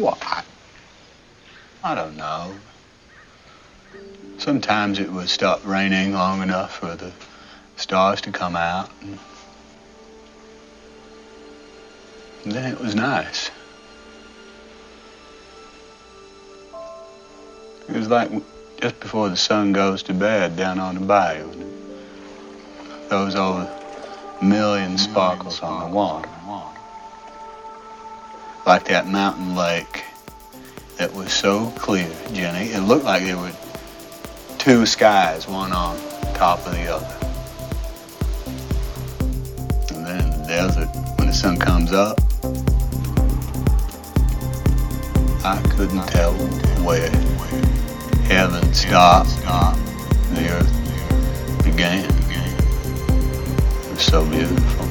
Why? I don't know. Sometimes it would stop raining long enough for the stars to come out. And then it was nice. It was like just before the sun goes to bed down on the bayou. Those old million sparkles on the water. Like that mountain lake that was so clear, Jenny. It looked like there were two skies, one on top of the other. And then the desert, when the sun comes up, I couldn't tell where heaven stopped, the earth began. It was so beautiful.